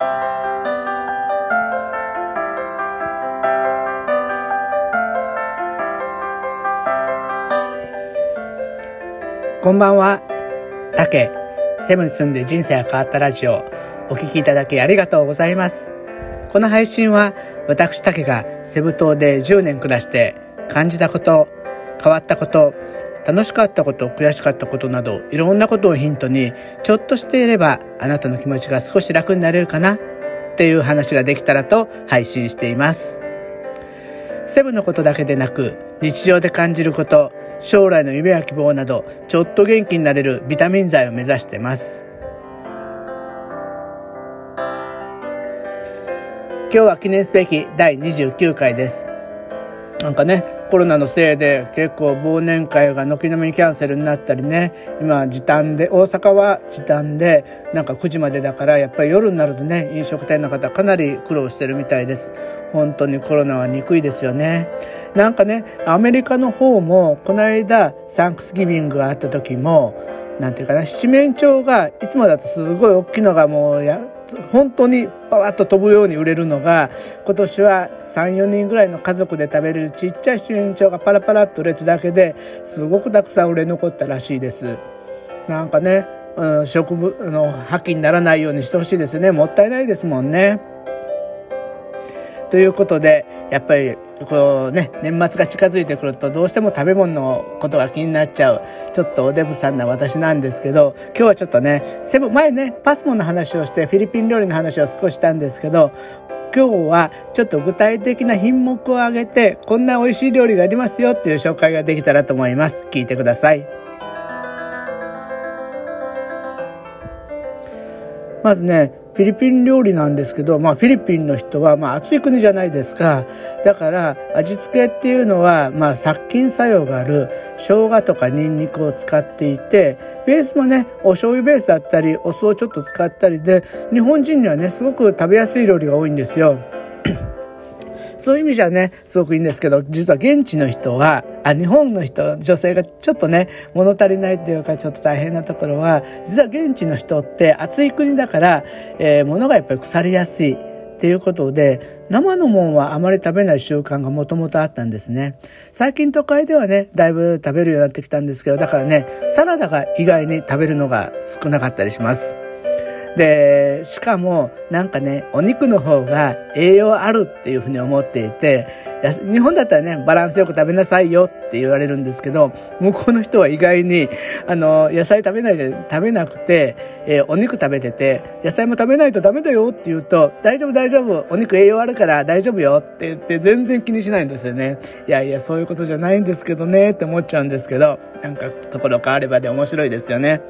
こんばんは。たけ、セブンに住んで人生が変わったラジオ、お聴きいただきありがとうございます。この配信は、私たけがセブ島で10年暮らして感じたこと、変わったこと、楽しかったこと、悔しかったことなど、いろんなことをヒントに、ちょっとしていれば、あなたの気持ちが少し楽になれるかなっていう話ができたらと配信しています。セブのことだけでなく、日常で感じること、将来の夢や希望など、ちょっと元気になれるビタミン剤を目指してます。今日は記念すべき第29回です。なんかね、コロナのせいで結構忘年会が軒並みキャンセルになったりね、今時短で、大阪は時短で、なんか9時までだからやっぱり夜になるとね、飲食店の方かなり苦労してるみたいです。本当にコロナは憎いですよね。なんかね、アメリカの方も、この間サンクスギビングがあった時も、なんていうかな、七面鳥がいつもだとすごい大きいのがもうや、本当にパワッと飛ぶように売れるのが今年は34人ぐらいの家族で食べれるちっちゃい七面鳥がパラパラっと売れただけですごくたくさん売れ残ったらしいです。なんかね、うん、植物の破棄にならないようにしてほしいですね。もったいないですもんね。ということで、やっぱり、こうね、年末が近づいてくるとどうしても食べ物のことが気になっちゃう、ちょっとおデブさんな私なんですけど、今日はちょっとね、セブン、前ね、パスモの話をして、フィリピン料理の話を少ししたんですけど、今日はちょっと具体的な品目を挙げて、こんな美味しい料理がありますよっていう紹介ができたらと思います。聞いてください。まずね、フィリピン料理なんですけど、まあ、フィリピンの人は、まあ、暑い国じゃないですか。だから、味付けっていうのは、まあ、殺菌作用がある生姜とかニンニクを使っていて、ベースもね、お醤油ベースだったり、お酢をちょっと使ったりで、日本人にはね、すごく食べやすい料理が多いんですよ。そういう意味じゃね、すごくいいんですけど、実は現地の人は、あ、日本の人、女性がちょっとね、物足りないっていうか、ちょっと大変なところは、実は現地の人って暑い国だから、えー、物がやっぱり腐りやすい。っていうことで、生のもんはあまり食べない習慣がもともとあったんですね。最近都会ではね、だいぶ食べるようになってきたんですけど、だからね、サラダが意外に食べるのが少なかったりします。で、しかもなんかね、お肉の方が栄養あるっていうふうに思っていて、日本だったらね、バランスよく食べなさいよって言われるんですけど、向こうの人は意外に、あの、野菜食べないじゃ、食べなくて、えー、お肉食べてて、野菜も食べないとダメだよって言うと、大丈夫大丈夫、お肉栄養あるから大丈夫よって言って全然気にしないんですよね。いやいや、そういうことじゃないんですけどねって思っちゃうんですけど、なんかところ変わればで面白いですよね。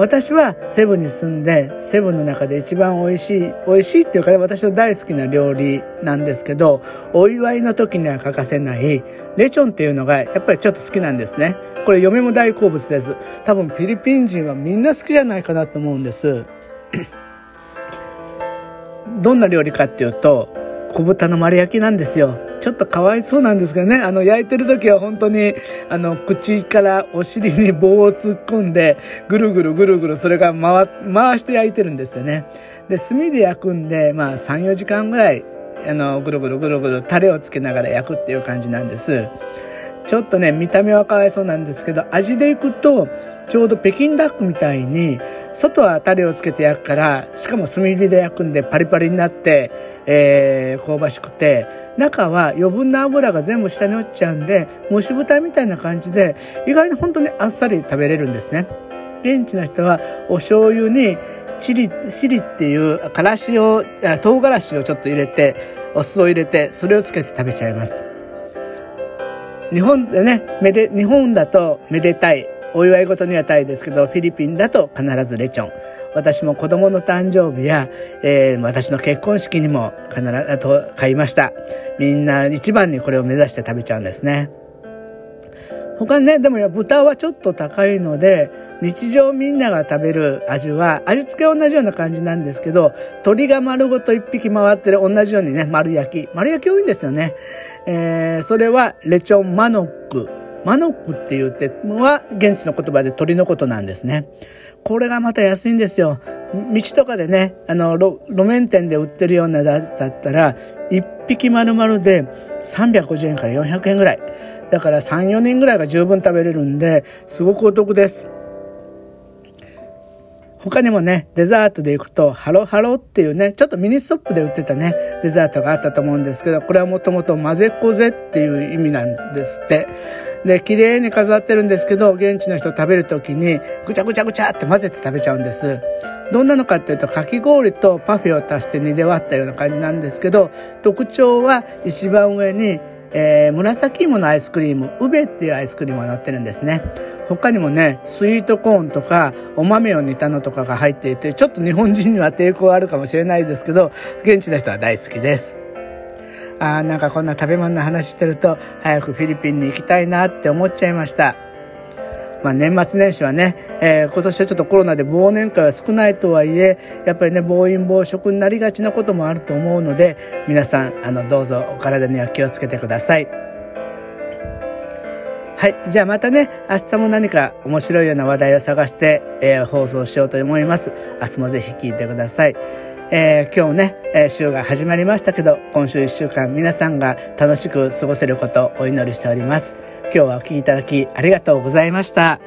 私はセブンに住んで、セブンの中で一番美味しい、美味しいっていうかね、私の大好きな料理なんですけど、お祝いの時には欠かせないレチョンっていうのがやっぱりちょっと好きなんですね。これ嫁も大好物です。多分フィリピン人はみんな好きじゃないかなと思うんです。どんな料理かっていうと、小豚の丸焼きなんですよ。ちょっとかわいそうなんですけどね、あの、焼いてる時は本当に、あの、口からお尻に棒を突っ込んで、ぐるぐるぐるぐるそれが回、回して焼いてるんですよね。で、炭で焼くんで、まあ、3、4時間ぐらい、あの、ぐるぐるぐるぐるタレをつけながら焼くっていう感じなんです。ちょっとね、見た目はかわいそうなんですけど、味でいくと、ちょうど北京ダックみたいに、外はタレをつけて焼くから、しかも炭火で焼くんでパリパリになって、えー、香ばしくて、中は余分な油が全部下に落ちちゃうんで、蒸し豚みたいな感じで、意外に本当にあっさり食べれるんですね。現地の人はお醤油にチリ、チリっていうからしを、唐辛子をちょっと入れて、お酢を入れて、それをつけて食べちゃいます。日本でね、めで、日本だとめでたい。お祝い事にはたいですけど、フィリピンだと必ずレチョン。私も子供の誕生日や、えー、私の結婚式にも必ず、と買いました。みんな一番にこれを目指して食べちゃうんですね。他にね、でも豚はちょっと高いので、日常みんなが食べる味は、味付けは同じような感じなんですけど、鶏が丸ごと一匹回ってる同じようにね、丸焼き。丸焼き多いんですよね。えー、それはレチョンマノック。マノックって言っては現地の言葉で鳥のことなんですね。これがまた安いんですよ。道とかでね、あの、路面店で売ってるようなやつだったら、1匹丸々で350円から400円ぐらい。だから3、4人ぐらいが十分食べれるんで、すごくお得です。他にもね、デザートで行くと、ハロハロっていうね、ちょっとミニストップで売ってたね、デザートがあったと思うんですけど、これはもともと混ぜこぜっていう意味なんですって。で、綺麗に飾ってるんですけど、現地の人食べるときに、ぐちゃぐちゃぐちゃって混ぜて食べちゃうんです。どんなのかっていうと、かき氷とパフェを足して2で割ったような感じなんですけど、特徴は一番上にえー、紫芋のアイスクリーム、ウベっていうアイスクリームが載ってるんですね。他にもね、スイートコーンとか、お豆を煮たのとかが入っていて、ちょっと日本人には抵抗あるかもしれないですけど、現地の人は大好きです。あーなんかこんな食べ物の話してると、早くフィリピンに行きたいなって思っちゃいました。まあ、年末年始はね、えー、今年はちょっとコロナで忘年会は少ないとはいえやっぱりね暴飲暴食になりがちなこともあると思うので皆さんあのどうぞお体には気をつけてください。はい。じゃあまたね、明日も何か面白いような話題を探して、えー、放送しようと思います。明日もぜひ聞いてください。えー、今日ね、えー、週が始まりましたけど、今週1週間皆さんが楽しく過ごせることをお祈りしております。今日はお聴きいただきありがとうございました。